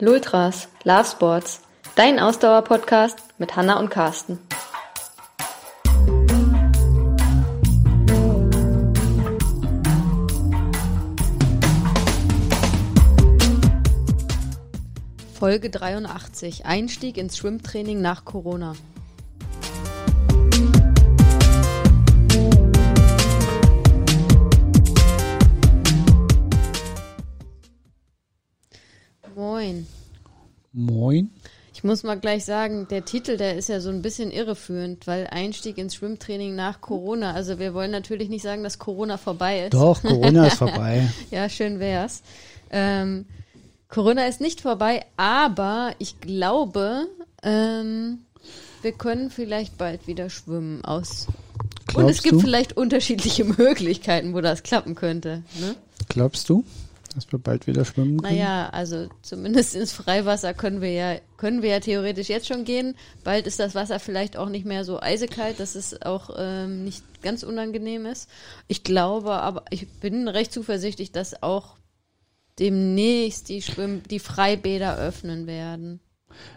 Lultras, Love Sports, dein Ausdauer-Podcast mit Hanna und Carsten. Folge 83. Einstieg ins Schwimmtraining nach Corona. Ich muss mal gleich sagen, der Titel, der ist ja so ein bisschen irreführend, weil Einstieg ins Schwimmtraining nach Corona. Also wir wollen natürlich nicht sagen, dass Corona vorbei ist. Doch, Corona ist vorbei. ja, schön wär's. Ähm, Corona ist nicht vorbei, aber ich glaube, ähm, wir können vielleicht bald wieder schwimmen aus. Glaubst Und es gibt du? vielleicht unterschiedliche Möglichkeiten, wo das klappen könnte. Ne? Glaubst du, dass wir bald wieder schwimmen können? Naja, also zumindest ins Freiwasser können wir ja, können wir ja theoretisch jetzt schon gehen. Bald ist das Wasser vielleicht auch nicht mehr so eisekalt, dass es auch ähm, nicht ganz unangenehm ist. Ich glaube, aber ich bin recht zuversichtlich, dass auch demnächst die Schwimm die Freibäder öffnen werden.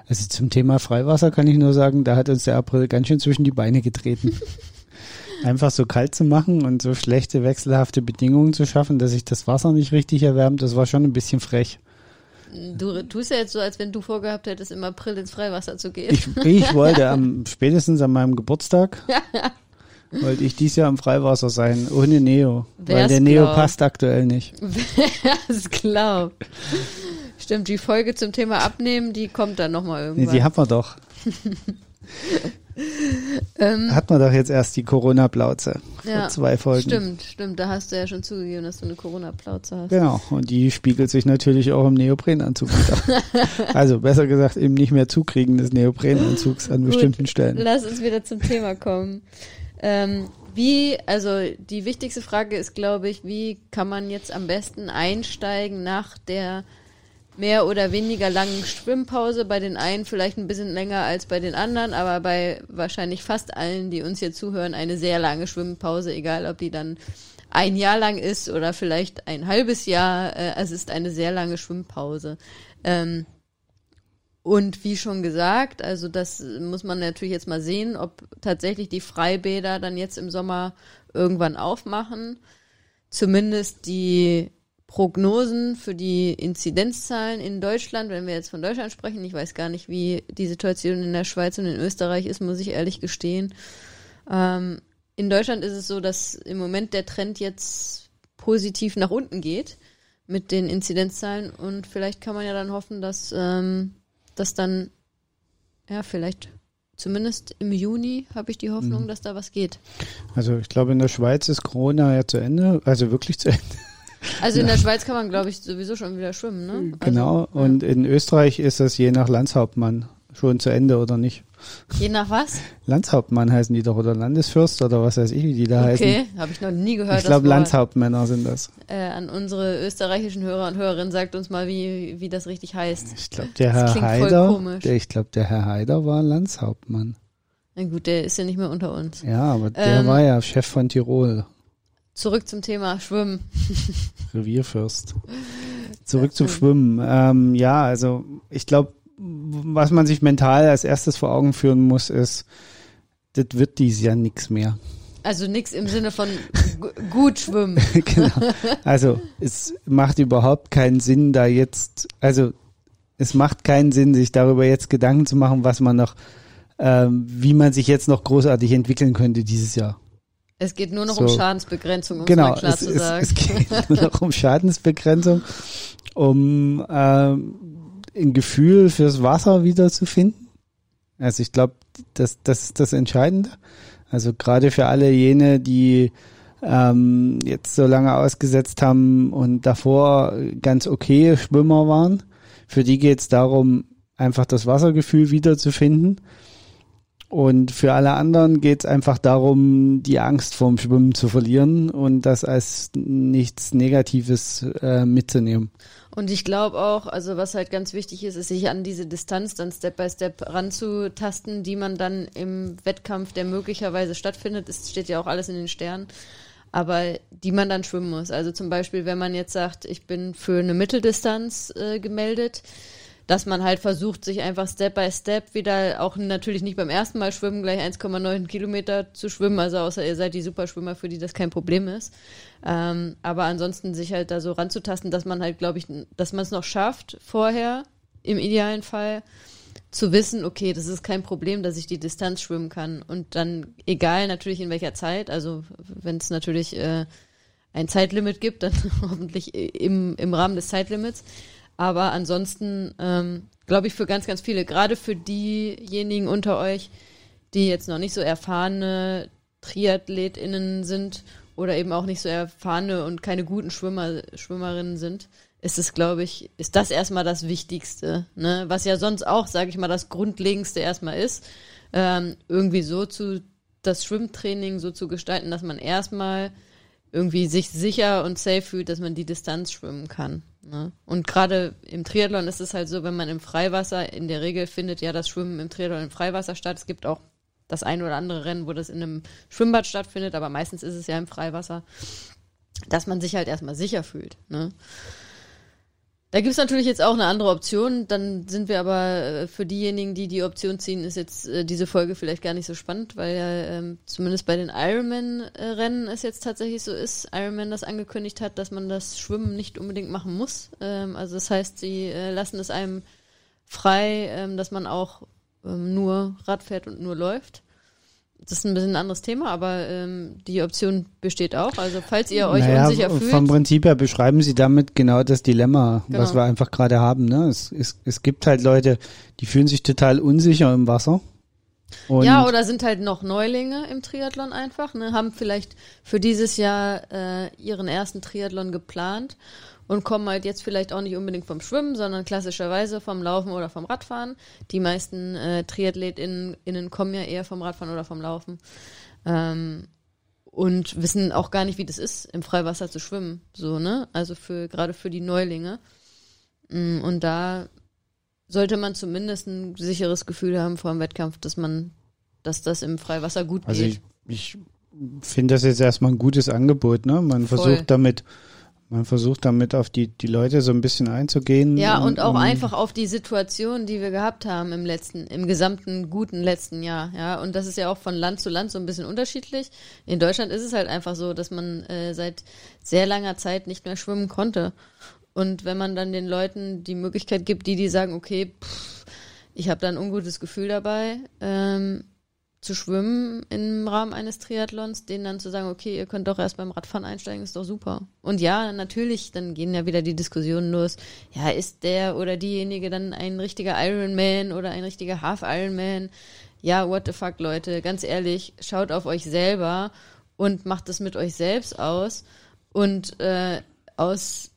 Also zum Thema Freiwasser kann ich nur sagen, da hat uns der April ganz schön zwischen die Beine getreten. Einfach so kalt zu machen und so schlechte wechselhafte Bedingungen zu schaffen, dass sich das Wasser nicht richtig erwärmt, das war schon ein bisschen frech. Du tust ja jetzt so, als wenn du vorgehabt hättest, im April ins Freiwasser zu gehen. Ich, ich wollte am spätestens an meinem Geburtstag wollte ich dies Jahr im Freiwasser sein, ohne Neo. weil Wer's der Neo glaubt. passt aktuell nicht. Wer es glaubt. Stimmt, die Folge zum Thema Abnehmen, die kommt dann nochmal Nee, irgendwann. die haben wir doch. Ähm, Hat man doch jetzt erst die Corona-Plauze Ja, vor zwei Folgen. Stimmt, stimmt. Da hast du ja schon zugegeben, dass du eine Corona-Plauze hast. Genau, und die spiegelt sich natürlich auch im Neoprenanzug wieder. also besser gesagt, im nicht mehr Zukriegen des Neoprenanzugs an Gut. bestimmten Stellen. Lass uns wieder zum Thema kommen. Ähm, wie, also die wichtigste Frage ist, glaube ich, wie kann man jetzt am besten einsteigen nach der mehr oder weniger langen Schwimmpause? Bei den einen vielleicht ein bisschen länger als bei den anderen, aber bei wahrscheinlich fast allen, die uns hier zuhören, eine sehr lange Schwimmpause, egal ob die dann ein Jahr lang ist oder vielleicht ein halbes Jahr. Äh, es ist eine sehr lange Schwimmpause. Ähm, und wie schon gesagt, also das muss man natürlich jetzt mal sehen, ob tatsächlich die Freibäder dann jetzt im Sommer irgendwann aufmachen. Zumindest die Prognosen für die Inzidenzzahlen in Deutschland, wenn wir jetzt von Deutschland sprechen, ich weiß gar nicht, wie die Situation in der Schweiz und in Österreich ist, muss ich ehrlich gestehen. Ähm, in Deutschland ist es so, dass im Moment der Trend jetzt positiv nach unten geht mit den Inzidenzzahlen und vielleicht kann man ja dann hoffen, dass ähm, das dann, ja, vielleicht zumindest im Juni habe ich die Hoffnung, Mhm. dass da was geht. Also ich glaube, in der Schweiz ist Corona ja zu Ende, also wirklich zu Ende. Also in der Schweiz kann man, glaube ich, sowieso schon wieder schwimmen, ne? genau. Also, Und in Österreich ist das je nach Landshauptmann schon zu Ende oder nicht. ja. je nach was? Landshauptmann heißen die doch oder Landesfürst oder was weiß ich, wie die da heißen. Okay, habe ich noch nie gehört. Ich glaube. Landshauptmänner sind das. Äh, an unsere österreichischen Hörer und Hörerinnen sagt uns mal, wie, wie das richtig heißt. Ich glaube, der Das Herr klingt voll Haider, komisch. der, ich glaube, der Herr Haider war Landshauptmann. Na gut, der ist ja nicht mehr unter uns. Ja, aber der Ähm, war ja Chef von Tirol, Zurück zum Thema Schwimmen. Revierfürst. Zurück zum Schwimmen. Ähm, ja, also ich glaube, was man sich mental als erstes vor Augen führen muss, ist, das wird dies Jahr nix mehr. Also nix im Sinne von gu- gut schwimmen. genau. Also es macht überhaupt keinen Sinn, da jetzt, also es macht keinen Sinn, sich darüber jetzt Gedanken zu machen, was man noch, ähm, wie man sich jetzt noch großartig entwickeln könnte dieses Jahr. Es geht nur noch So. um Schadensbegrenzung, um es genau, mal klar es, zu es, sagen. es geht nur noch um Schadensbegrenzung, um ähm, ein Gefühl fürs Wasser wiederzufinden. Also ich glaube, das, das ist das Entscheidende. Also gerade für alle jene, die ähm, jetzt so lange ausgesetzt haben und davor ganz okay Schwimmer waren, für die geht es darum, einfach das Wassergefühl wiederzufinden. Und für alle anderen geht es einfach darum, die Angst vorm Schwimmen zu verlieren und das als nichts Negatives äh, mitzunehmen. Und ich glaube auch, also was halt ganz wichtig ist, ist sich an diese Distanz dann Step by Step ranzutasten, die man dann im Wettkampf, der möglicherweise stattfindet, es steht ja auch alles in den Sternen, aber die man dann schwimmen muss. Also zum Beispiel, wenn man jetzt sagt, ich bin für eine Mitteldistanz äh, gemeldet, dass man halt versucht, sich einfach Step by Step wieder, auch natürlich nicht beim ersten Mal schwimmen, gleich 1,9 Kilometer zu schwimmen, also außer ihr seid die Superschwimmer, für die das kein Problem ist. Ähm, aber ansonsten sich halt da so ranzutasten, dass man halt, glaube ich, dass man es noch schafft, vorher, im idealen Fall, zu wissen, okay, das ist kein Problem, dass ich die Distanz schwimmen kann. Und dann, egal natürlich in welcher Zeit, also wenn es natürlich äh, ein Zeitlimit gibt, dann hoffentlich im, im Rahmen des Zeitlimits. Aber ansonsten ähm, glaube ich für ganz, ganz viele, gerade für diejenigen unter euch, die jetzt noch nicht so erfahrene TriathletInnen sind oder eben auch nicht so erfahrene und keine guten Schwimmer, Schwimmerinnen sind, ist es, glaube ich, ist das erstmal das Wichtigste. Ne? Was ja sonst auch, sage ich mal, das Grundlegendste erstmal ist, ähm, irgendwie so zu, das Schwimmtraining so zu gestalten, dass man erstmal irgendwie sich sicher und safe fühlt, dass man die Distanz schwimmen kann. Ne? Und gerade im Triathlon ist es halt so, wenn man im Freiwasser, in der Regel findet ja das Schwimmen im Triathlon im Freiwasser statt. Es gibt auch das ein oder andere Rennen, wo das in einem Schwimmbad stattfindet, aber meistens ist es ja im Freiwasser, dass man sich halt erstmal sicher fühlt. Ne? Da gibt es natürlich jetzt auch eine andere Option. Dann sind wir aber äh, für diejenigen, die die Option ziehen, ist jetzt äh, diese Folge vielleicht gar nicht so spannend, weil ja ähm, zumindest bei den Ironman-Rennen es jetzt tatsächlich so ist, Ironman das angekündigt hat, dass man das Schwimmen nicht unbedingt machen muss. Ähm, also das heißt, sie äh, lassen es einem frei, ähm, dass man auch ähm, nur Rad fährt und nur läuft das ist ein bisschen ein anderes Thema, aber ähm, die Option besteht auch. Also falls ihr euch naja, unsicher fühlt. Vom Prinzip her beschreiben Sie damit genau das Dilemma, genau. was wir einfach gerade haben. Ne? Es, es, es gibt halt Leute, die fühlen sich total unsicher im Wasser. Ja, oder sind halt noch Neulinge im Triathlon einfach, ne? haben vielleicht für dieses Jahr äh, ihren ersten Triathlon geplant und kommen halt jetzt vielleicht auch nicht unbedingt vom Schwimmen, sondern klassischerweise vom Laufen oder vom Radfahren. Die meisten äh, TriathletInnen kommen ja eher vom Radfahren oder vom Laufen. Ähm, und wissen auch gar nicht, wie das ist, im Freiwasser zu schwimmen. So, ne? Also für gerade für die Neulinge. Mm, und da sollte man zumindest ein sicheres Gefühl haben vor dem Wettkampf, dass man, dass das im Freiwasser gut also geht. Also ich, ich finde das jetzt erstmal ein gutes Angebot, ne? Man Voll. versucht damit man versucht damit auf die, die Leute so ein bisschen einzugehen. Ja, und, und auch um einfach auf die Situation, die wir gehabt haben im letzten, im gesamten guten letzten Jahr. Ja, und das ist ja auch von Land zu Land so ein bisschen unterschiedlich. In Deutschland ist es halt einfach so, dass man äh, seit sehr langer Zeit nicht mehr schwimmen konnte. Und wenn man dann den Leuten die Möglichkeit gibt, die, die sagen, okay, pff, ich habe da ein ungutes Gefühl dabei, ähm, zu schwimmen im Rahmen eines Triathlons, denen dann zu sagen, okay, ihr könnt doch erst beim Radfahren einsteigen, ist doch super. Und ja, natürlich, dann gehen ja wieder die Diskussionen los. Ja, ist der oder diejenige dann ein richtiger Ironman oder ein richtiger Half Ironman? Ja, what the fuck, Leute, ganz ehrlich, schaut auf euch selber und macht es mit euch selbst aus. Und äh, aus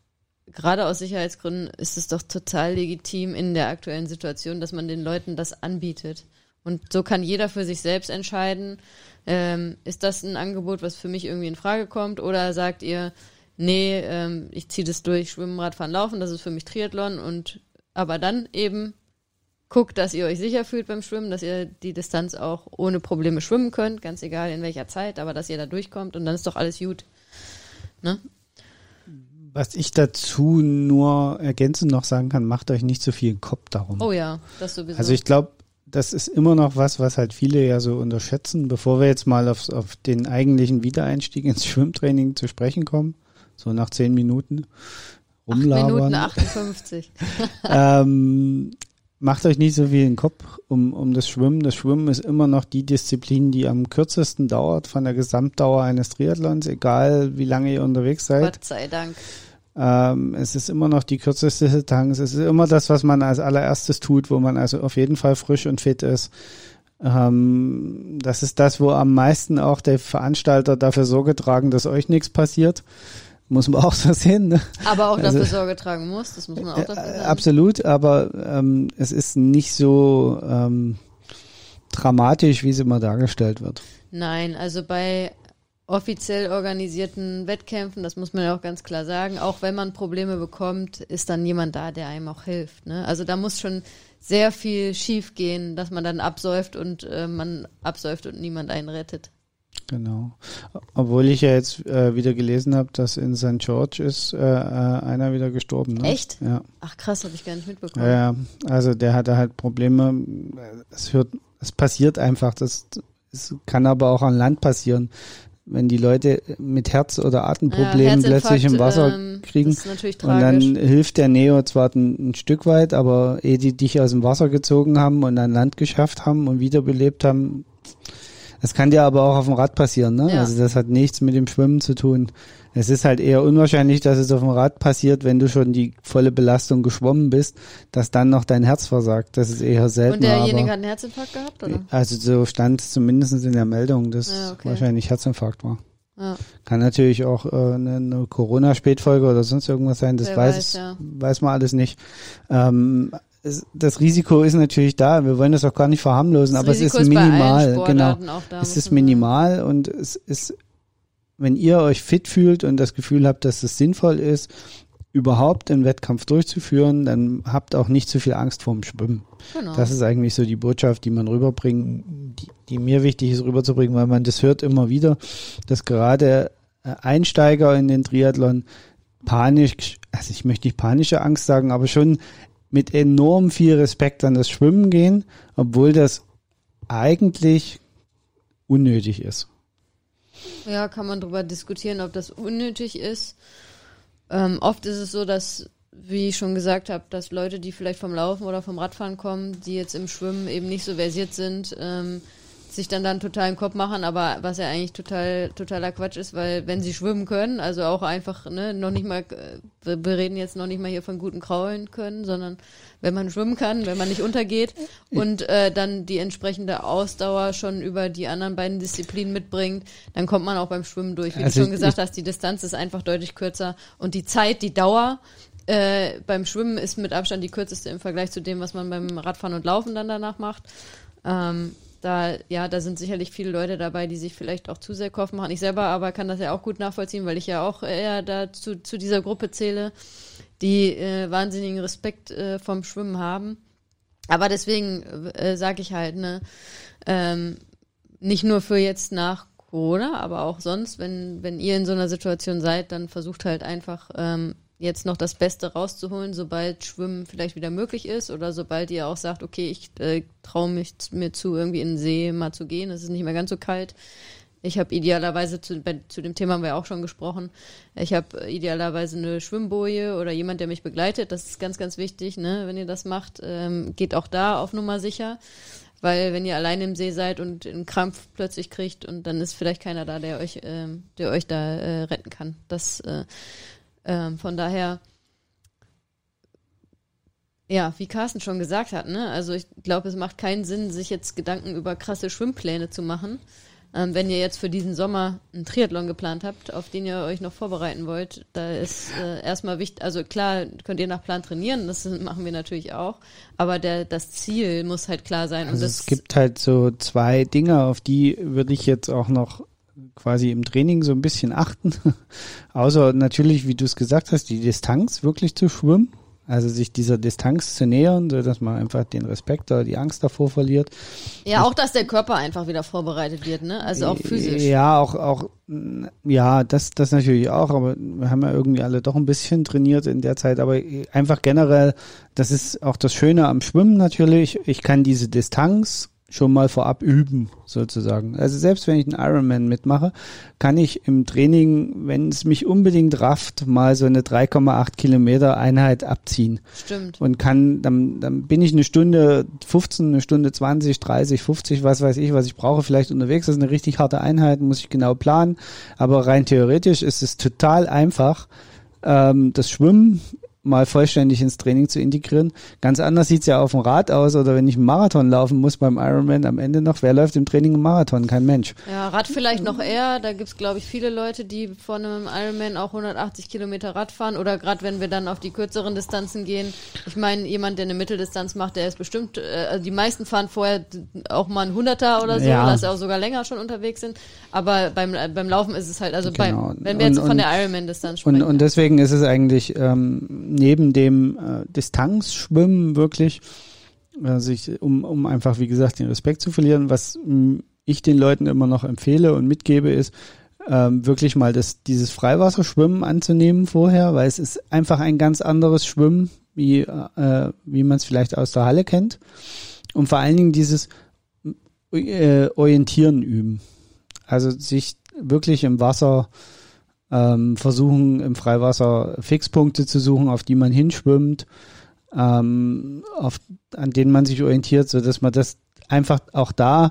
gerade aus Sicherheitsgründen ist es doch total legitim in der aktuellen Situation, dass man den Leuten das anbietet. Und so kann jeder für sich selbst entscheiden, ähm, ist das ein Angebot, was für mich irgendwie in Frage kommt, oder sagt ihr, nee, ähm, ich ziehe das durch, Schwimmen, Radfahren, Laufen, das ist für mich Triathlon und aber dann eben guckt, dass ihr euch sicher fühlt beim Schwimmen, dass ihr die Distanz auch ohne Probleme schwimmen könnt, ganz egal in welcher Zeit, aber dass ihr da durchkommt und dann ist doch alles gut. Ne? Was ich dazu nur ergänzend noch sagen kann, macht euch nicht so viel Kopf darum. Oh ja, das sowieso. Also ich glaube, das ist immer noch was, was halt viele ja so unterschätzen. Bevor wir jetzt mal auf, auf den eigentlichen Wiedereinstieg ins Schwimmtraining zu sprechen kommen, so nach zehn Minuten rumlabern. Acht Minuten 58. ähm, macht euch nicht so viel in den Kopf um, um das Schwimmen. Das Schwimmen ist immer noch die Disziplin, die am kürzesten dauert von der Gesamtdauer eines Triathlons, egal wie lange ihr unterwegs seid. Gott sei Dank. Ähm, es ist immer noch die kürzeste Distanz. Es ist immer das, was man als allererstes tut, wo man also auf jeden Fall frisch und fit ist. Ähm, das ist das, wo am meisten auch der Veranstalter dafür Sorge tragen, dass euch nichts passiert. Muss man auch so sehen. Ne? Aber auch also, dafür Sorge tragen muss, das muss man auch dafür sagen. Absolut, aber ähm, es ist nicht so ähm, dramatisch, wie es immer dargestellt wird. Nein, also bei offiziell organisierten Wettkämpfen, das muss man ja auch ganz klar sagen, auch wenn man Probleme bekommt, ist dann jemand da, der einem auch hilft. Ne? Also da muss schon sehr viel schief gehen, dass man dann absäuft und äh, man absäuft und niemand einen rettet. Genau. Obwohl ich ja jetzt äh, wieder gelesen habe, dass in St. George ist äh, äh, einer wieder gestorben. Ne? Echt? Ja. Ach krass, habe ich gar nicht mitbekommen. Ja, also der hatte halt Probleme. Es hört, es passiert einfach. Das, es kann aber auch an Land passieren. Wenn die Leute mit Herz- oder Atemproblemen Ja, plötzlich im Wasser ähm, kriegen. Und dann hilft der Neo zwar ein, ein Stück weit, aber ehe die dich aus dem Wasser gezogen haben und an Land geschafft haben und wiederbelebt haben, das kann dir aber auch auf dem Rad passieren, ne? Ja. Also das hat nichts mit dem Schwimmen zu tun. Es ist halt eher unwahrscheinlich, dass es auf dem Rad passiert, wenn du schon die volle Belastung geschwommen bist, dass dann noch dein Herz versagt. Das ist eher selten. Und derjenige aber, hat einen Herzinfarkt gehabt, oder? also so stand es zumindest in der Meldung, dass Ja, okay. wahrscheinlich Herzinfarkt war. Ja. Kann natürlich auch äh, eine, eine Corona-Spätfolge oder sonst irgendwas sein, das weiß, weiß, ja. weiß man alles nicht. Ähm, es, das Risiko ist natürlich da, wir wollen das auch gar nicht verharmlosen, Das aber Risiko es ist allen minimal, genau. Es ist minimal und es ist, wenn ihr euch fit fühlt und das Gefühl habt, dass es sinnvoll ist, überhaupt einen Wettkampf durchzuführen, dann habt auch nicht zu viel Angst vorm Schwimmen. Genau. Das ist eigentlich so die Botschaft, die man rüberbringen, die, die mir wichtig ist rüberzubringen, weil man das hört immer wieder, dass gerade äh, Einsteiger in den Triathlon panisch, also ich möchte nicht panische Angst sagen, aber schon mit enorm viel Respekt an das Schwimmen gehen, obwohl das eigentlich unnötig ist. Ja, kann man drüber diskutieren, ob das unnötig ist. Ähm, oft ist es so, dass, wie ich schon gesagt habe, dass Leute, die vielleicht vom Laufen oder vom Radfahren kommen, die jetzt im Schwimmen eben nicht so versiert sind, ähm, sich dann dann total im Kopf machen, aber was ja eigentlich total totaler Quatsch ist, weil wenn sie schwimmen können, also auch einfach, ne, noch nicht mal, äh, wir, wir reden jetzt noch nicht mal hier von guten Kraulen können, sondern wenn man schwimmen kann, wenn man nicht untergeht und äh, dann die entsprechende Ausdauer schon über die anderen beiden Disziplinen mitbringt, dann kommt man auch beim Schwimmen durch. Wie Also du schon gesagt hast, die Distanz ist einfach deutlich kürzer und die Zeit, die Dauer äh, beim Schwimmen ist mit Abstand die kürzeste im Vergleich zu dem, was man beim Radfahren und Laufen dann danach macht. Ähm, da, ja, da sind sicherlich viele Leute dabei, die sich vielleicht auch zu sehr Kopf machen. Ich selber aber kann das ja auch gut nachvollziehen, weil ich ja auch eher da zu, zu dieser Gruppe zähle, die äh, wahnsinnigen Respekt äh, vom Schwimmen haben. Aber deswegen äh, sage ich halt, ne, ähm, nicht nur für jetzt nach Corona, aber auch sonst, wenn, wenn ihr in so einer Situation seid, dann versucht halt einfach ähm, jetzt noch das Beste rauszuholen, sobald Schwimmen vielleicht wieder möglich ist oder sobald ihr auch sagt, okay, ich äh, traue mich mir zu, irgendwie in den See mal zu gehen, es ist nicht mehr ganz so kalt. Ich habe idealerweise, zu, bei, zu dem Thema haben wir auch schon gesprochen, ich habe idealerweise eine Schwimmboje oder jemand, der mich begleitet. Das ist ganz, ganz wichtig, ne? wenn ihr das macht. Ähm, geht auch da auf Nummer sicher. Weil wenn ihr allein im See seid und einen Krampf plötzlich kriegt und dann ist vielleicht keiner da, der euch, ähm, der euch da äh, retten kann. Das äh, ähm, von daher, ja, wie Carsten schon gesagt hat, ne? Also ich glaube, es macht keinen Sinn, sich jetzt Gedanken über krasse Schwimmpläne zu machen. Ähm, wenn ihr jetzt für diesen Sommer einen Triathlon geplant habt, auf den ihr euch noch vorbereiten wollt, da ist äh, erstmal wichtig, also klar könnt ihr nach Plan trainieren, das machen wir natürlich auch, aber der, das Ziel muss halt klar sein. Also es gibt halt so zwei Dinge, auf die würde ich jetzt auch noch quasi im Training so ein bisschen achten. Außer natürlich, wie du es gesagt hast, die Distanz wirklich zu schwimmen. Also sich dieser Distanz zu nähern, so dass man einfach den Respekt oder die Angst davor verliert. ja auch, dass der Körper einfach wieder vorbereitet wird, ne? Also auch physisch. Ja, auch, auch, ja, das, das natürlich auch, aber wir haben ja irgendwie alle doch ein bisschen trainiert in der Zeit, aber einfach generell, das ist auch das Schöne am Schwimmen natürlich. Ich kann diese Distanz schon mal vorab üben, sozusagen. Also selbst wenn ich einen Ironman mitmache, kann ich im Training, wenn es mich unbedingt rafft, mal so eine 3,8 Kilometer Einheit abziehen Stimmt. und kann, dann, dann bin ich eine Stunde 15, eine Stunde 20, 30, 50, was weiß ich, was ich brauche, vielleicht unterwegs. Das ist eine richtig harte Einheit, muss ich genau planen. Aber rein theoretisch ist es total einfach, ähm, das Schwimmen mal vollständig ins Training zu integrieren. Ganz anders sieht's ja auf dem Rad aus oder wenn ich einen Marathon laufen muss beim Ironman am Ende noch. Wer läuft im Training einen Marathon? Kein Mensch. Ja, Rad vielleicht noch eher. Da gibt's glaube ich, viele Leute, die vor einem Ironman auch 180 Kilometer Rad fahren. Oder gerade wenn wir dann auf die kürzeren Distanzen gehen. Ich meine, jemand, der eine Mitteldistanz macht, der ist bestimmt, äh, also die meisten fahren vorher auch mal ein Hunderter oder so, Ja. dass sie auch sogar länger schon unterwegs sind. Aber beim, äh, beim Laufen ist es halt, also Genau. beim, wenn wir jetzt Und- von und- der Ironman-Distanz Und, sprechen. und deswegen ist es eigentlich ähm, neben dem äh, Distanzschwimmen wirklich, äh, sich, um, um einfach, wie gesagt, den Respekt zu verlieren, was mh, ich den Leuten immer noch empfehle und mitgebe, ist ähm, wirklich mal das, dieses Freiwasserschwimmen anzunehmen vorher, weil es ist einfach ein ganz anderes Schwimmen, wie, äh, wie man es vielleicht aus der Halle kennt. Und vor allen Dingen dieses äh, Orientieren üben. Also sich wirklich im Wasser ähm, versuchen, im Freiwasser Fixpunkte zu suchen, auf die man hinschwimmt, ähm, auf, an denen man sich orientiert, so dass man das einfach auch da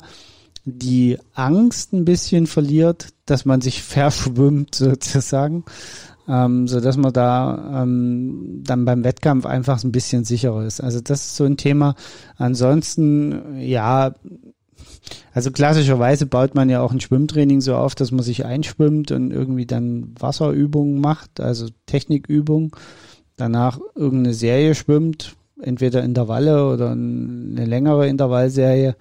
die Angst ein bisschen verliert, dass man sich verschwimmt sozusagen, ähm, so dass man da ähm, dann beim Wettkampf einfach ein bisschen sicherer ist. Also das ist so ein Thema. Ansonsten, ja, also klassischerweise baut man ja auch ein Schwimmtraining so auf, dass man sich einschwimmt und irgendwie dann Wasserübungen macht, also Technikübungen. Danach irgendeine Serie schwimmt, entweder Intervalle oder eine längere Intervallserie.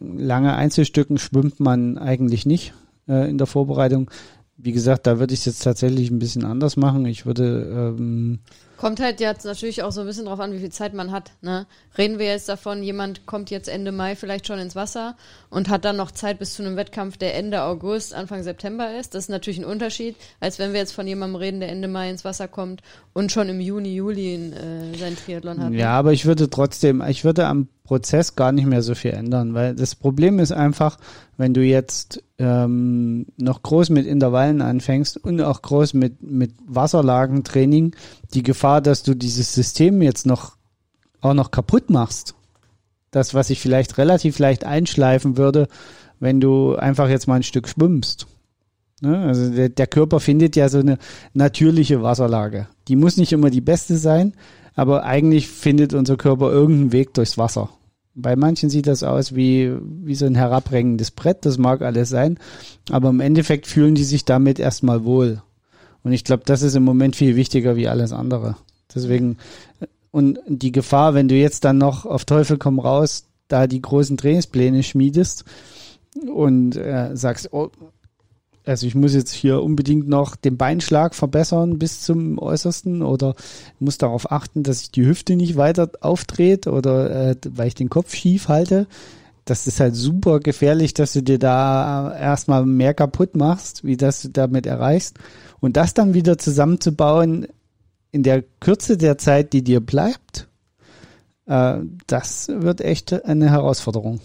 Lange Einzelstücken schwimmt man eigentlich nicht äh, in der Vorbereitung. Wie gesagt, da würde ich es jetzt tatsächlich ein bisschen anders machen. Ich würde ähm, Kommt halt jetzt natürlich auch so ein bisschen drauf an, wie viel Zeit man hat. Ne? Reden wir jetzt davon, jemand kommt jetzt Ende Mai vielleicht schon ins Wasser und hat dann noch Zeit bis zu einem Wettkampf, der Ende August, Anfang September ist. Das ist natürlich ein Unterschied, als wenn wir jetzt von jemandem reden, der Ende Mai ins Wasser kommt und schon im Juni, Juli äh, sein Triathlon hat. Ja, aber ich würde trotzdem, ich würde am Prozess gar nicht mehr so viel ändern, weil das Problem ist einfach, wenn du jetzt ähm, noch groß mit Intervallen anfängst und auch groß mit, mit Wasserlagentraining, die Gefahr, dass du dieses System jetzt noch auch noch kaputt machst. Das, was ich vielleicht relativ leicht einschleifen würde, wenn du einfach jetzt mal ein Stück schwimmst. Ne? Also der, der Körper findet ja so eine natürliche Wasserlage. Die muss nicht immer die beste sein, aber eigentlich findet unser Körper irgendeinen Weg durchs Wasser. Bei manchen sieht das aus wie, wie so ein herabrengendes Brett, das mag alles sein, aber im Endeffekt fühlen die sich damit erstmal wohl. Und ich glaube, das ist im Moment viel wichtiger wie alles andere. Deswegen, und die Gefahr, wenn du jetzt dann noch auf Teufel komm raus, da die großen Trainingspläne schmiedest und äh, sagst, oh, also ich muss jetzt hier unbedingt noch den Beinschlag verbessern bis zum Äußersten oder muss darauf achten, dass ich die Hüfte nicht weiter aufdreht oder äh, weil ich den Kopf schief halte. Das ist halt super gefährlich, dass du dir da erstmal mehr kaputt machst, wie das du damit erreichst. Und das dann wieder zusammenzubauen in der Kürze der Zeit, die dir bleibt, äh, das wird echt eine Herausforderung.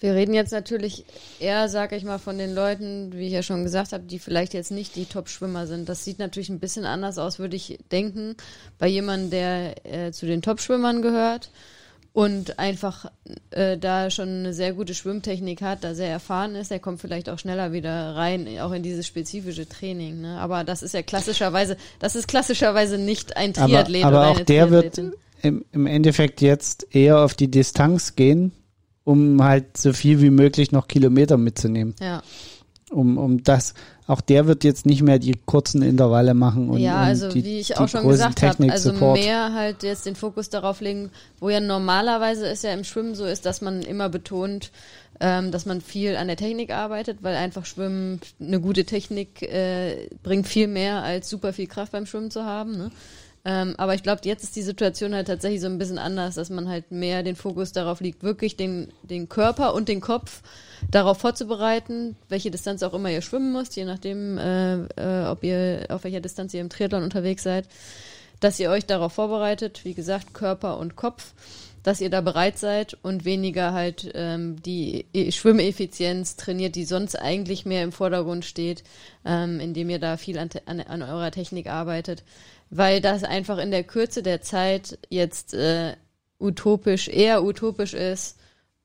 Wir reden jetzt natürlich eher, sage ich mal, von den Leuten, wie ich ja schon gesagt habe, die vielleicht jetzt nicht die Top-Schwimmer sind. Das sieht natürlich ein bisschen anders aus, würde ich denken, bei jemandem, der äh, zu den Top-Schwimmern gehört und einfach äh, da schon eine sehr gute Schwimmtechnik hat, da sehr erfahren ist, der kommt vielleicht auch schneller wieder rein, auch in dieses spezifische Training. Ne? Aber das ist ja klassischerweise, das ist klassischerweise nicht ein Triathlet. Aber, aber auch der wird im, im Endeffekt jetzt eher auf die Distanz gehen um halt so viel wie möglich noch Kilometer mitzunehmen. Ja. Um, um das, auch der wird jetzt nicht mehr die kurzen Intervalle machen und, ja, also und die, wie ich auch schon gesagt habe, also mehr halt jetzt den Fokus darauf legen, wo ja normalerweise es ja im Schwimmen so ist, dass man immer betont, ähm, dass man viel an der Technik arbeitet, weil einfach Schwimmen, eine gute Technik äh, bringt viel mehr als super viel Kraft beim Schwimmen zu haben. Ne? Ähm, aber ich glaube, jetzt ist die Situation halt tatsächlich so ein bisschen anders, dass man halt mehr den Fokus darauf liegt, wirklich den, den Körper und den Kopf darauf vorzubereiten, welche Distanz auch immer ihr schwimmen müsst, je nachdem, äh, äh, ob ihr auf welcher Distanz ihr im Triathlon unterwegs seid, dass ihr euch darauf vorbereitet, wie gesagt, Körper und Kopf, dass ihr da bereit seid und weniger halt ähm, die e Schwimmeffizienz trainiert, die sonst eigentlich mehr im Vordergrund steht, ähm, indem ihr da viel an, an, an eurer Technik arbeitet weil das einfach in der Kürze der Zeit jetzt äh, utopisch, eher utopisch ist.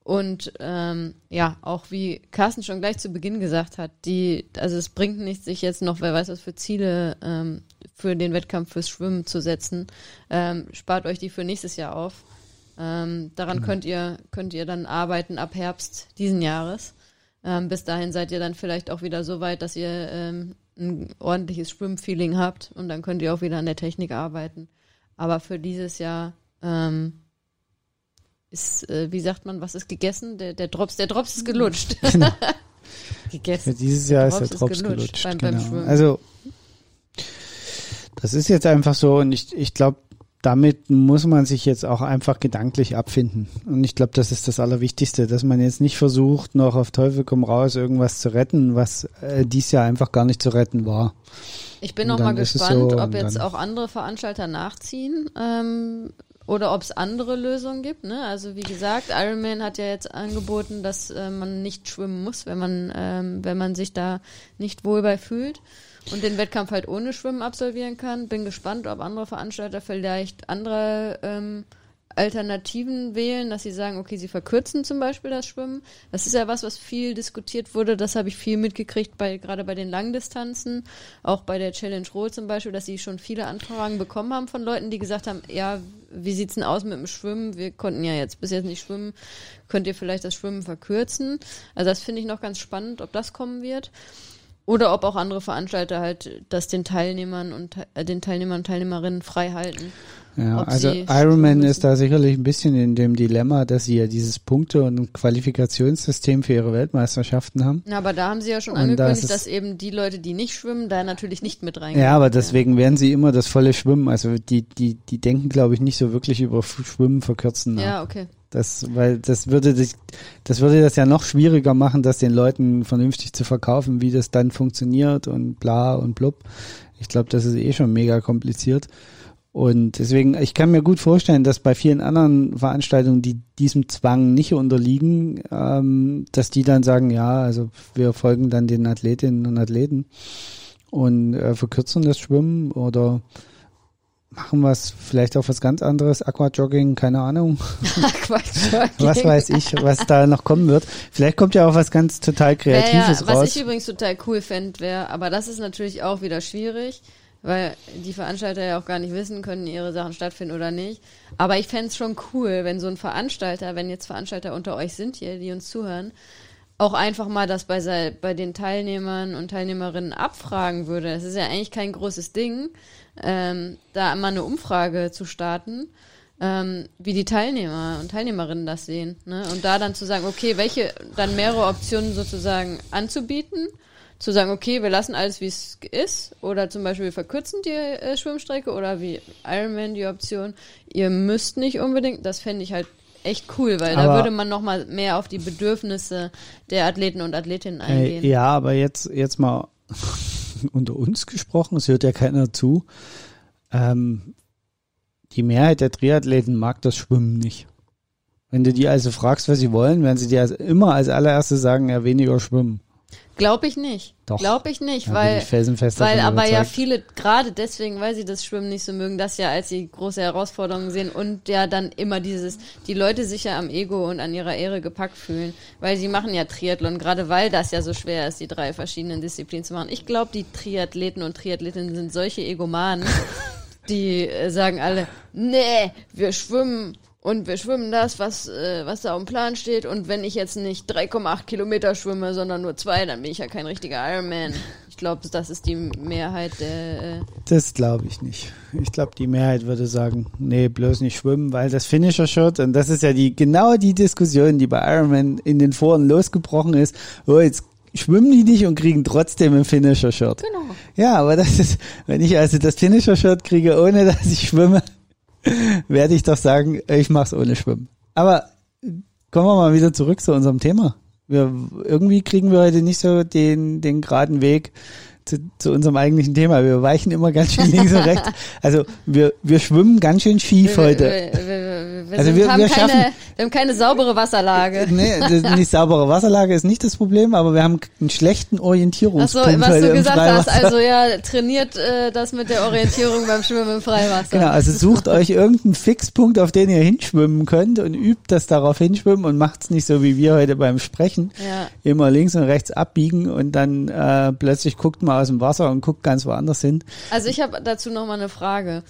Und ähm, ja, auch wie Carsten schon gleich zu Beginn gesagt hat, die, also es bringt nichts, sich jetzt noch, wer weiß was für Ziele ähm, für den Wettkampf fürs Schwimmen zu setzen. Ähm, spart euch die für nächstes Jahr auf. Ähm, daran mhm. könnt ihr, könnt ihr dann arbeiten ab Herbst diesen Jahres. Ähm, bis dahin seid ihr dann vielleicht auch wieder so weit, dass ihr ähm, ein ordentliches Schwimmfeeling habt und dann könnt ihr auch wieder an der Technik arbeiten. Aber für dieses Jahr ähm, ist, äh, wie sagt man, was ist gegessen? Der, der Drops, der Drops ist gelutscht. Genau. gegessen. Für dieses Jahr der ist der Drops ist gelutscht. gelutscht beim, genau. beim also das ist jetzt einfach so und ich, ich glaube, damit muss man sich jetzt auch einfach gedanklich abfinden. Und ich glaube, das ist das Allerwichtigste, dass man jetzt nicht versucht, noch auf Teufel komm raus irgendwas zu retten, was äh, dies Jahr einfach gar nicht zu retten war. Ich bin noch mal gespannt, so, ob jetzt auch andere Veranstalter nachziehen. Ähm, oder ob es andere Lösungen gibt. Ne? Also wie gesagt, Ironman hat ja jetzt angeboten, dass äh, man nicht schwimmen muss, wenn man, ähm, wenn man sich da nicht wohl bei fühlt und den Wettkampf halt ohne Schwimmen absolvieren kann. Bin gespannt, ob andere Veranstalter vielleicht andere ähm, Alternativen wählen, dass sie sagen, okay, sie verkürzen zum Beispiel das Schwimmen. Das ist ja was, was viel diskutiert wurde. Das habe ich viel mitgekriegt, bei, gerade bei den Langdistanzen, auch bei der Challenge Roll zum Beispiel, dass sie schon viele Anfragen bekommen haben von Leuten, die gesagt haben, ja, wie sieht's denn aus mit dem Schwimmen? Wir konnten ja jetzt bis jetzt nicht schwimmen. Könnt ihr vielleicht das Schwimmen verkürzen? Also das finde ich noch ganz spannend, ob das kommen wird. Oder ob auch andere Veranstalter halt das den Teilnehmern und äh, den Teilnehmern und Teilnehmerinnen frei halten. Ja, also Ironman ist da sicherlich ein bisschen in dem Dilemma, dass sie ja dieses Punkte- und Qualifikationssystem für ihre Weltmeisterschaften haben. Ja, aber da haben sie ja schon und angekündigt, das dass eben die Leute, die nicht schwimmen, da natürlich nicht mit reingehen. Ja, aber deswegen werden sie immer das volle Schwimmen. Also die, die, die denken, glaube ich, nicht so wirklich über Schwimmen verkürzen. Nach. Ja, okay. Das, weil das würde das, das würde das ja noch schwieriger machen, das den Leuten vernünftig zu verkaufen, wie das dann funktioniert und bla und blub. Ich glaube, das ist eh schon mega kompliziert. Und deswegen, ich kann mir gut vorstellen, dass bei vielen anderen Veranstaltungen, die diesem Zwang nicht unterliegen, ähm, dass die dann sagen, ja, also wir folgen dann den Athletinnen und Athleten und äh, verkürzen das Schwimmen oder machen was vielleicht auch was ganz anderes, Aquajogging, keine Ahnung. Aquajogging. was weiß ich, was da noch kommen wird. Vielleicht kommt ja auch was ganz total Kreatives ja, raus. Was ich übrigens total cool fände, wäre, aber das ist natürlich auch wieder schwierig, weil die Veranstalter ja auch gar nicht wissen, können ihre Sachen stattfinden oder nicht. Aber ich fände es schon cool, wenn so ein Veranstalter, wenn jetzt Veranstalter unter euch sind hier, die uns zuhören, auch einfach mal das bei, bei den Teilnehmern und Teilnehmerinnen abfragen würde. Das ist ja eigentlich kein großes Ding, ähm, da mal eine Umfrage zu starten, ähm, wie die Teilnehmer und Teilnehmerinnen das sehen. Ne? Und da dann zu sagen, okay, welche, dann mehrere Optionen sozusagen anzubieten zu sagen, okay, wir lassen alles wie es ist oder zum Beispiel wir verkürzen die äh, Schwimmstrecke oder wie Ironman die Option, ihr müsst nicht unbedingt, das fände ich halt echt cool, weil aber da würde man nochmal mehr auf die Bedürfnisse der Athleten und Athletinnen eingehen. Äh, ja, aber jetzt, jetzt mal unter uns gesprochen, es hört ja keiner zu. Ähm, die Mehrheit der Triathleten mag das Schwimmen nicht. Wenn du die also fragst, was sie wollen, werden sie dir also immer als allererstes sagen, ja, weniger schwimmen. Glaube ich nicht. Doch. Glaube ich nicht, da weil, ich weil aber ja viele, gerade deswegen, weil sie das Schwimmen nicht so mögen, das ja als die große Herausforderung sehen und ja dann immer dieses, die Leute sich ja am Ego und an ihrer Ehre gepackt fühlen, weil sie machen ja Triathlon, gerade weil das ja so schwer ist, die drei verschiedenen Disziplinen zu machen. Ich glaube, die Triathleten und Triathletinnen sind solche Egomanen, die äh, sagen alle, nee, wir schwimmen und wir schwimmen das, was, äh, was da auf dem Plan steht. Und wenn ich jetzt nicht 3,8 Kilometer schwimme, sondern nur zwei, dann bin ich ja kein richtiger Ironman. Ich glaube, das ist die Mehrheit der. Äh das glaube ich nicht. Ich glaube, die Mehrheit würde sagen, nee, bloß nicht schwimmen, weil das Finisher-Shirt, und das ist ja die genau die Diskussion, die bei Ironman in den Foren losgebrochen ist. Oh, jetzt schwimmen die nicht und kriegen trotzdem ein Finisher-Shirt. Genau. Ja, aber das ist, wenn ich also das Finisher-Shirt kriege, ohne dass ich schwimme, werde ich doch sagen, ich mach's ohne Schwimmen. Aber kommen wir mal wieder zurück zu unserem Thema. Wir, irgendwie kriegen wir heute nicht so den, den geraden Weg zu, zu unserem eigentlichen Thema. Wir weichen immer ganz schön links und rechts. Also wir, wir schwimmen ganz schön schief heute. Wir, wir, wir, also wir, haben wir, keine, schaffen, wir haben keine saubere Wasserlage. Nee, das, nicht saubere Wasserlage ist nicht das Problem, aber wir haben einen schlechten Orientierungspunkt. Ach so, was du gesagt hast, also ja, trainiert äh, das mit der Orientierung beim Schwimmen im Freiwasser. Genau, also sucht euch irgendeinen Fixpunkt, auf den ihr hinschwimmen könnt und übt das darauf hinschwimmen und macht's nicht so wie wir heute beim Sprechen. Ja. Immer links und rechts abbiegen und dann äh, plötzlich guckt man aus dem Wasser und guckt ganz woanders hin. Also ich habe dazu noch mal eine Frage.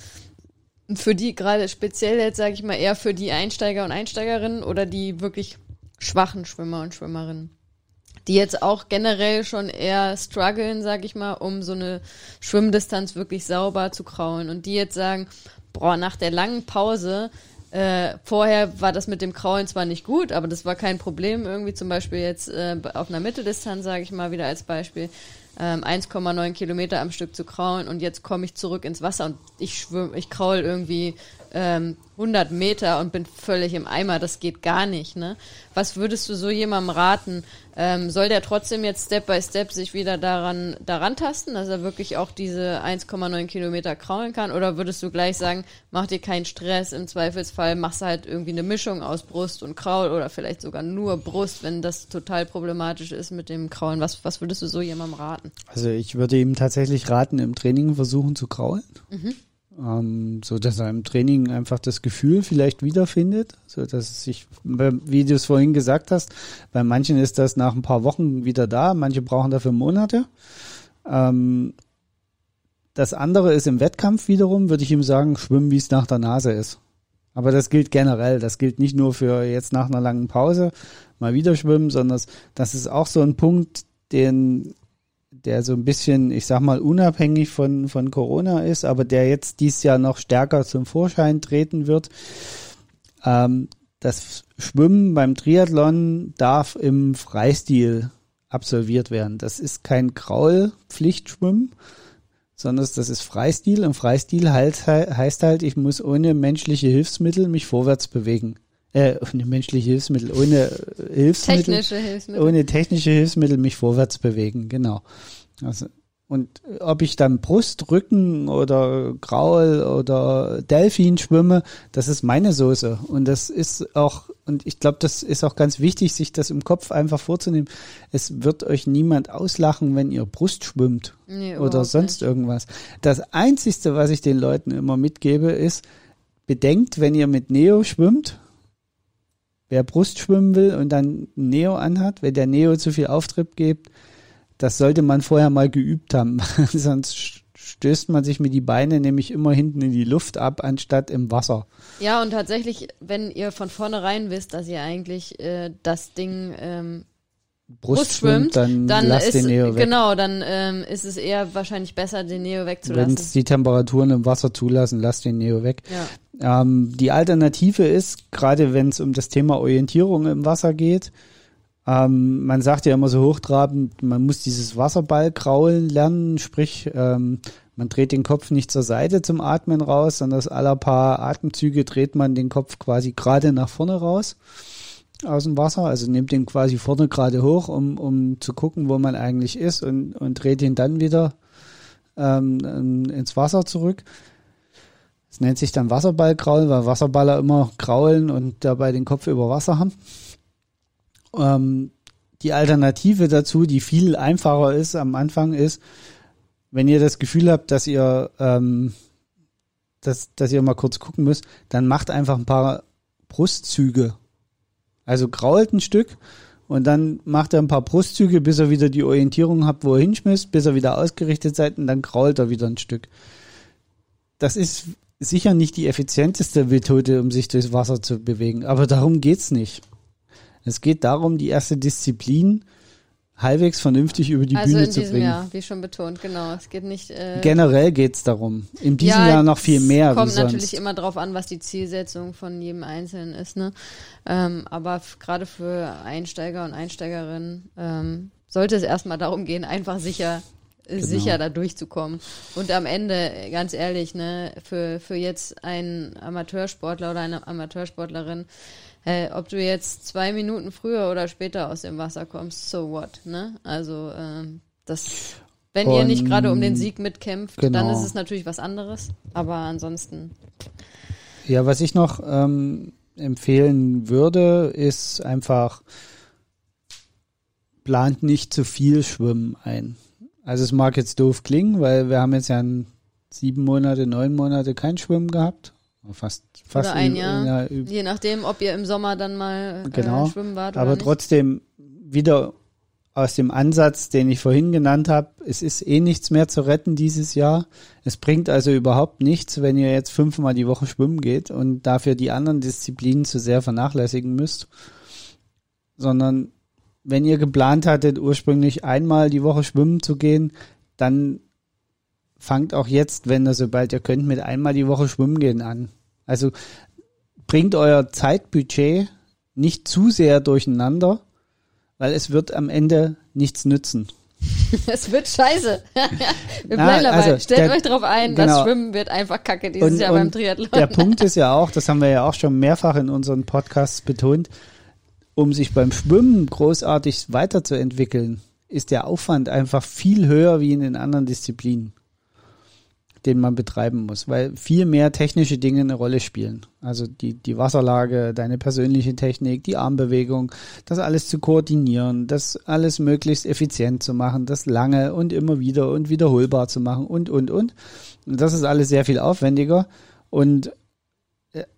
Für die gerade speziell jetzt sage ich mal eher für die Einsteiger und Einsteigerinnen oder die wirklich schwachen Schwimmer und Schwimmerinnen, die jetzt auch generell schon eher strugglen, sage ich mal, um so eine Schwimmdistanz wirklich sauber zu kraulen und die jetzt sagen, boah, nach der langen Pause äh, vorher war das mit dem Kraulen zwar nicht gut, aber das war kein Problem. Irgendwie zum Beispiel jetzt äh, auf einer Mitteldistanz, sage ich mal wieder als Beispiel, ähm, 1,9 Kilometer am Stück zu kraulen und jetzt komme ich zurück ins Wasser und ich schwimme, ich kraul irgendwie ähm, 100 Meter und bin völlig im Eimer, das geht gar nicht. Ne? Was würdest du so jemandem raten? Ähm, soll der trotzdem jetzt Step by Step sich wieder daran, daran tasten, dass er wirklich auch diese 1,9 Kilometer kraulen kann? Oder würdest du gleich sagen, mach dir keinen Stress, im Zweifelsfall machst du halt irgendwie eine Mischung aus Brust und Kraul oder vielleicht sogar nur Brust, wenn das total problematisch ist mit dem Kraulen. Was, was würdest du so jemandem raten? Also ich würde ihm tatsächlich raten, im Training versuchen zu kraulen. Mhm ähm, so dass er im Training einfach das Gefühl vielleicht wiederfindet, so dass es sich, wie du es vorhin gesagt hast, bei manchen ist das nach ein paar Wochen wieder da, manche brauchen dafür Monate. Ähm, das andere ist im Wettkampf wiederum, würde ich ihm sagen, schwimmen, wie es nach der Nase ist. Aber das gilt generell, das gilt nicht nur für jetzt nach einer langen Pause mal wieder schwimmen, sondern das ist auch so ein Punkt, den der so ein bisschen, ich sag mal, unabhängig von, von Corona ist, aber der jetzt dies Jahr noch stärker zum Vorschein treten wird. Ähm, das Schwimmen beim Triathlon darf im Freistil absolviert werden. Das ist kein Graul-Pflichtschwimmen, sondern das ist Freistil. Und Freistil heißt halt, ich muss ohne menschliche Hilfsmittel mich vorwärts bewegen äh, ohne menschliche Hilfsmittel, ohne Hilfsmittel, technische Hilfsmittel. ohne technische Hilfsmittel mich vorwärts bewegen, genau. Also, und ob ich dann Brust, Rücken oder Graul oder Delfin schwimme, das ist meine Soße. Und das ist auch, und ich glaube, das ist auch ganz wichtig, sich das im Kopf einfach vorzunehmen. Es wird euch niemand auslachen, wenn ihr Brust schwimmt nee, oder sonst nicht. irgendwas. Das Einzige, was ich den Leuten immer mitgebe, ist, bedenkt, wenn ihr mit Neo schwimmt, wer Brust schwimmen will und dann Neo anhat, wenn der Neo zu viel Auftrieb gibt, das sollte man vorher mal geübt haben, sonst stößt man sich mit die Beine nämlich immer hinten in die Luft ab, anstatt im Wasser. Ja, und tatsächlich, wenn ihr von vornherein wisst, dass ihr eigentlich äh, das Ding ähm, Brust, Brust schwimmt, dann, dann lasst ist, den Neo weg. Genau, dann ähm, ist es eher wahrscheinlich besser, den Neo wegzulassen. Wenn es die Temperaturen im Wasser zulassen, lasst den Neo weg. Ja. Ähm, die Alternative ist, gerade wenn es um das Thema Orientierung im Wasser geht, ähm, man sagt ja immer so hochtrabend, man muss dieses Wasserball kraulen lernen, sprich, ähm, man dreht den Kopf nicht zur Seite zum Atmen raus, sondern aus aller paar Atemzüge dreht man den Kopf quasi gerade nach vorne raus aus dem Wasser, also nimmt den quasi vorne gerade hoch, um, um zu gucken, wo man eigentlich ist und, und dreht ihn dann wieder ähm, ins Wasser zurück. Es nennt sich dann Wasserballkraulen, weil Wasserballer immer kraulen und dabei den Kopf über Wasser haben. Ähm, die Alternative dazu, die viel einfacher ist am Anfang, ist, wenn ihr das Gefühl habt, dass ihr, ähm, dass, dass ihr mal kurz gucken müsst, dann macht einfach ein paar Brustzüge also grault ein Stück und dann macht er ein paar Brustzüge, bis er wieder die Orientierung hat, wo er hinschmisst, bis er wieder ausgerichtet seid und dann krault er wieder ein Stück. Das ist sicher nicht die effizienteste Methode, um sich durchs Wasser zu bewegen, aber darum geht's nicht. Es geht darum, die erste Disziplin halbwegs vernünftig über die also Bühne in zu diesem bringen. Jahr, wie schon betont, genau. Es geht nicht. Äh, Generell geht's darum. In diesem ja, Jahr noch viel mehr. Es kommt natürlich immer drauf an, was die Zielsetzung von jedem Einzelnen ist. Ne? Ähm, aber gerade für Einsteiger und Einsteigerinnen ähm, sollte es erstmal darum gehen, einfach sicher genau. sicher da durchzukommen. Und am Ende, ganz ehrlich, ne, für, für jetzt einen Amateursportler oder eine Amateursportlerin, hey, ob du jetzt zwei Minuten früher oder später aus dem Wasser kommst, so what, ne? Also ähm, das, wenn Und, ihr nicht gerade um den Sieg mitkämpft, genau. dann ist es natürlich was anderes. Aber ansonsten. Ja, was ich noch ähm, empfehlen würde, ist einfach plant nicht zu viel Schwimmen ein. Also es mag jetzt doof klingen, weil wir haben jetzt ja sieben Monate, neun Monate kein Schwimmen gehabt Fast, fast oder ein Jahr, Jahr je nachdem, ob ihr im Sommer dann mal äh, genau, äh, schwimmen wart. Aber trotzdem wieder aus dem Ansatz, den ich vorhin genannt habe, es ist eh nichts mehr zu retten dieses Jahr. Es bringt also überhaupt nichts, wenn ihr jetzt fünfmal die Woche schwimmen geht und dafür die anderen Disziplinen zu sehr vernachlässigen müsst, sondern wenn ihr geplant hattet, ursprünglich einmal die Woche schwimmen zu gehen, dann fangt auch jetzt, wenn ihr sobald ihr könnt, mit einmal die Woche schwimmen gehen an. Also bringt euer Zeitbudget nicht zu sehr durcheinander, weil es wird am Ende nichts nützen. Es wird scheiße. Wir Na, bleiben dabei. also, Stellt der- euch drauf ein, genau. das Schwimmen wird einfach kacke dieses Und- Jahr beim und Triathlon. Der Punkt ist ja auch, das haben wir ja auch schon mehrfach in unseren Podcasts betont, um sich beim Schwimmen großartig weiterzuentwickeln, ist der Aufwand einfach viel höher wie in den anderen Disziplinen, den man betreiben muss, weil viel mehr technische Dinge eine Rolle spielen. Also die, die Wasserlage, deine persönliche Technik, die Armbewegung, das alles zu koordinieren, das alles möglichst effizient zu machen, das lange und immer wieder und wiederholbar zu machen und, und, und. Und das ist alles sehr viel aufwendiger und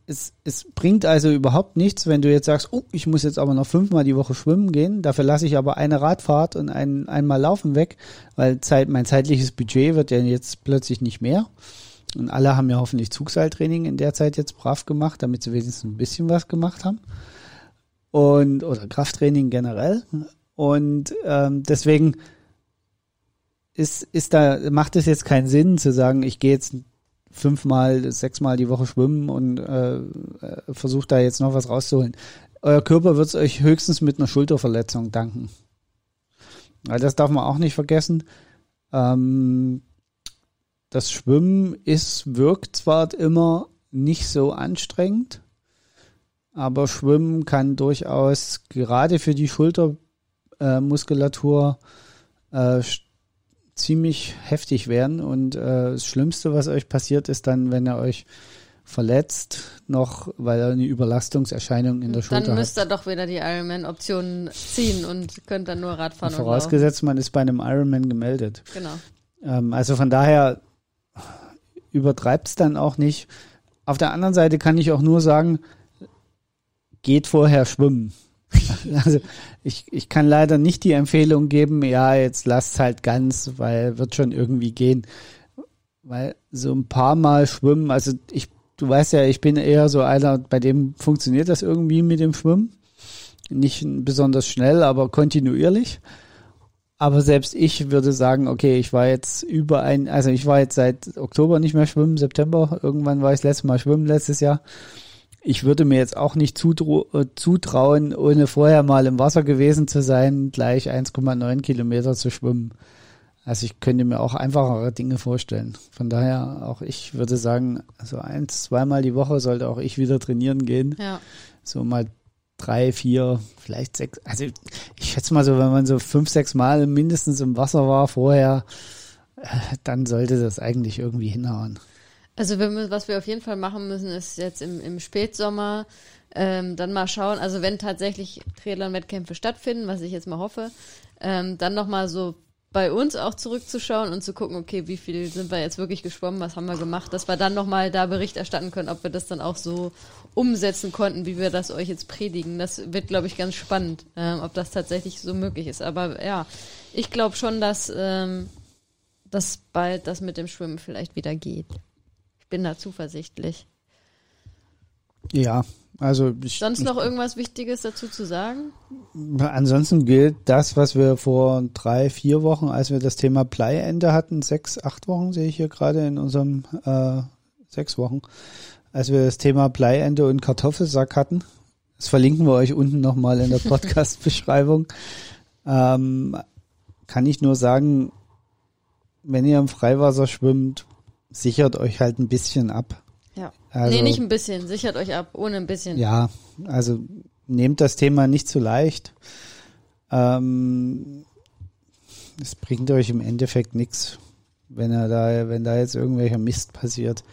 es, es bringt also überhaupt nichts, wenn du jetzt sagst, oh, ich muss jetzt aber noch fünfmal die Woche schwimmen gehen, dafür lasse ich aber eine Radfahrt und ein, einmal laufen weg, weil Zeit, mein zeitliches Budget wird ja jetzt plötzlich nicht mehr. Und alle haben ja hoffentlich Zugseiltraining in der Zeit jetzt brav gemacht, damit sie wenigstens ein bisschen was gemacht haben. Und, oder Krafttraining generell. Und ähm, deswegen ist, ist da, macht es jetzt keinen Sinn zu sagen, ich gehe jetzt fünfmal, sechsmal die Woche schwimmen und äh, äh, versucht da jetzt noch was rauszuholen. Euer Körper wird es euch höchstens mit einer Schulterverletzung danken. Weil das darf man auch nicht vergessen. Ähm, das Schwimmen ist, wirkt zwar immer nicht so anstrengend, aber Schwimmen kann durchaus gerade für die Schultermuskulatur äh, ziemlich heftig werden und äh, das Schlimmste, was euch passiert, ist dann, wenn ihr euch verletzt, noch, weil ihr eine Überlastungserscheinung in der Schulter Dann müsst ihr doch wieder die Ironman-Optionen ziehen und könnt dann nur Radfahren und. Vorausgesetzt, man ist bei einem Ironman gemeldet. Genau. Ähm, also von daher übertreibt es dann auch nicht. Auf der anderen Seite kann ich auch nur sagen, geht vorher schwimmen. also ich, ich kann leider nicht die Empfehlung geben, ja, jetzt lasst halt ganz, weil wird schon irgendwie gehen. Weil so ein paar Mal schwimmen, also ich, du weißt ja, ich bin eher so einer, bei dem funktioniert das irgendwie mit dem Schwimmen. Nicht besonders schnell, aber kontinuierlich. Aber selbst ich würde sagen, okay, ich war jetzt über ein, also ich war jetzt seit Oktober nicht mehr schwimmen, September, irgendwann war ich das letzte Mal schwimmen letztes Jahr. Ich würde mir jetzt auch nicht äh, zutrauen, ohne vorher mal im Wasser gewesen zu sein, gleich 1,9 Kilometer zu schwimmen. Also ich könnte mir auch einfachere Dinge vorstellen. Von daher auch ich würde sagen, so eins, zweimal die Woche sollte auch ich wieder trainieren gehen Ja. so mal drei, vier, vielleicht sechs. Also ich schätze mal so, wenn man so fünf, sechs Mal mindestens im Wasser war vorher, äh, dann sollte das eigentlich irgendwie hinhauen. Also wir, was wir auf jeden Fall machen müssen, ist jetzt im, im Spätsommer ähm, dann mal schauen, also wenn tatsächlich Triathlon-Wettkämpfe stattfinden, was ich jetzt mal hoffe, ähm, dann nochmal so bei uns auch zurückzuschauen und zu gucken, okay, wie viel sind wir jetzt wirklich geschwommen, was haben wir gemacht, dass wir dann nochmal da Bericht erstatten können, ob wir das dann auch so umsetzen konnten, wie wir das euch jetzt predigen. Das wird, glaube ich, ganz spannend, ähm, ob das tatsächlich so möglich ist. Aber ja, ich glaube schon, dass, ähm, dass bald das mit dem Schwimmen vielleicht wieder geht. Ich bin da zuversichtlich. Ja, also ich, Sonst noch irgendwas Wichtiges dazu zu sagen? ansonsten gilt das, was wir vor drei, vier Wochen, als wir das Thema Bleiende hatten, sechs, acht Wochen sehe ich hier gerade in unserem äh, sechs Wochen, als wir das Thema Bleiende und Kartoffelsack hatten. Das verlinken wir euch unten nochmal in der Podcast-Beschreibung. Ähm, kann ich nur sagen, wenn ihr im Freiwasser schwimmt, sichert euch halt ein bisschen ab. Ja. Also- nee, nicht ein bisschen. Sichert euch ab. Ohne ein bisschen. Ja, also nehmt das Thema nicht zu leicht. Ähm, es bringt euch im Endeffekt nichts, wenn er da, wenn da jetzt irgendwelcher Mist passiert.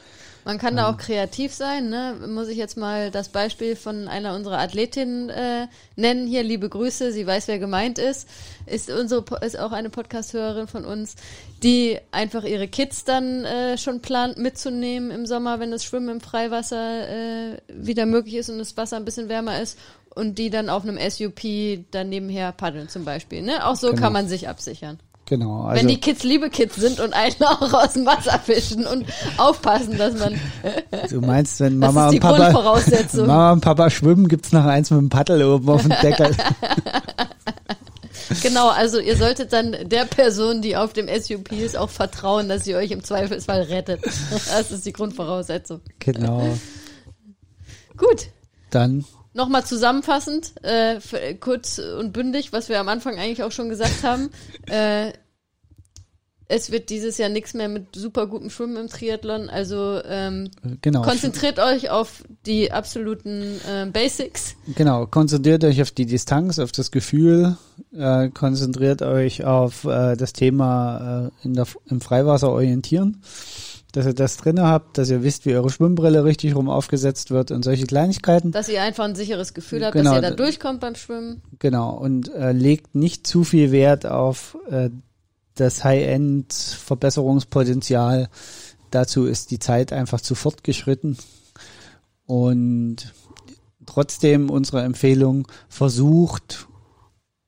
Man kann da auch kreativ sein, ne? Muss ich jetzt mal das Beispiel von einer unserer Athletinnen äh, nennen. Hier, liebe Grüße, sie weiß, wer gemeint ist. Ist unsere ist auch eine Podcast-Hörerin von uns, die einfach ihre Kids dann äh, schon plant mitzunehmen im Sommer, wenn das Schwimmen im Freiwasser äh, wieder möglich ist und das Wasser ein bisschen wärmer ist und die dann auf einem SUP dann nebenher paddeln zum Beispiel. Ne? Auch so Genau. kann man sich absichern. Genau. Wenn Also, die Kids liebe Kids sind und einen auch aus dem Wasser fischen und aufpassen, dass man du meinst, wenn Mama und Papa. Mama und Papa schwimmen, gibt's noch eins mit dem Paddel oben auf dem Deckel. Genau, also ihr solltet dann der Person, die auf dem SUP ist, auch vertrauen, dass sie euch im Zweifelsfall rettet. Das ist die Grundvoraussetzung. genau. Gut, Dann nochmal zusammenfassend, äh, f- kurz und bündig, was wir am Anfang eigentlich auch schon gesagt haben. Äh, es wird dieses Jahr nichts mehr mit super gutem Schwimmen im Triathlon. Also ähm, Genau. konzentriert euch auf die absoluten äh, Basics. Genau, konzentriert euch auf die Distanz, auf das Gefühl, äh, konzentriert euch auf äh, das Thema äh, in der, im Freiwasser orientieren, dass ihr das drinne habt, dass ihr wisst, wie eure Schwimmbrille richtig rum aufgesetzt wird und solche Kleinigkeiten. Dass ihr einfach ein sicheres Gefühl habt, Genau, dass ihr da durchkommt beim Schwimmen. Genau, und äh, legt nicht zu viel Wert auf äh, das High-End-Verbesserungspotenzial. Dazu ist die Zeit einfach zu fortgeschritten. Und trotzdem unsere Empfehlung, versucht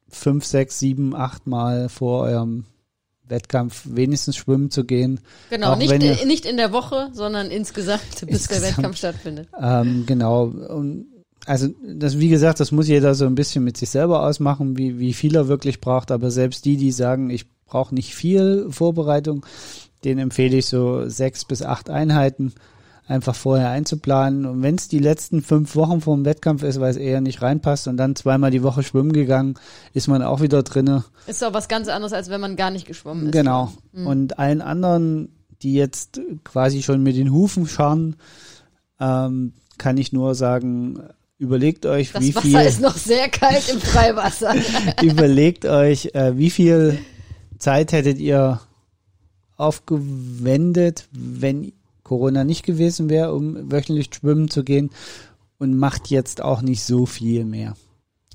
fünf, sechs, sieben, acht Mal vor eurem Wettkampf wenigstens schwimmen zu gehen. Genau, nicht, ihr- nicht in der Woche, sondern insgesamt, bis der Insgesamt. Wettkampf stattfindet. Ähm, genau. Und also das, wie gesagt, das muss jeder so ein bisschen mit sich selber ausmachen, wie, wie viel er wirklich braucht. Aber selbst die, die sagen, ich brauche nicht viel Vorbereitung, denen empfehle ich so sechs bis acht Einheiten einfach vorher einzuplanen. Und wenn es die letzten fünf Wochen vor dem Wettkampf ist, weil es eher nicht reinpasst und dann zweimal die Woche schwimmen gegangen, ist man auch wieder drinne. Ist doch was ganz anderes, als wenn man gar nicht geschwommen ist. Genau. Und allen anderen, die jetzt quasi schon mit den Hufen scharren, ähm, kann ich nur sagen, überlegt euch, Das wie Wasser viel, ist noch sehr kalt im Freiwasser. überlegt euch, äh, wie viel Zeit hättet ihr aufgewendet, wenn Corona nicht gewesen wäre, um wöchentlich schwimmen zu gehen und macht jetzt auch nicht so viel mehr,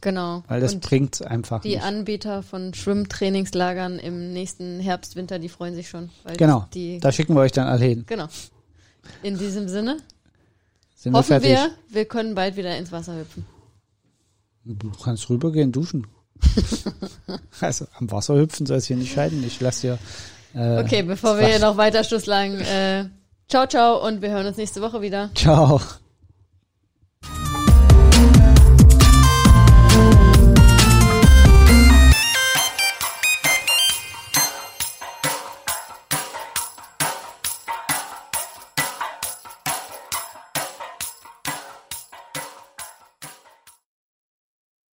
genau. weil das Und bringt's einfach die nicht. Anbieter von Schwimmtrainingslagern im nächsten Herbst, Winter, die freuen sich schon. Genau, da schicken wir euch dann alle hin. genau. In diesem Sinne Sind wir hoffen fertig? wir, wir können bald wieder ins Wasser hüpfen. Du kannst rübergehen, duschen. also am Wasser hüpfen soll es hier nicht scheiden. Ich lasse dir. Äh, Okay, bevor wir hier noch weiter Schluss sagen, äh, ciao, ciao und wir hören uns nächste Woche wieder. Ciao.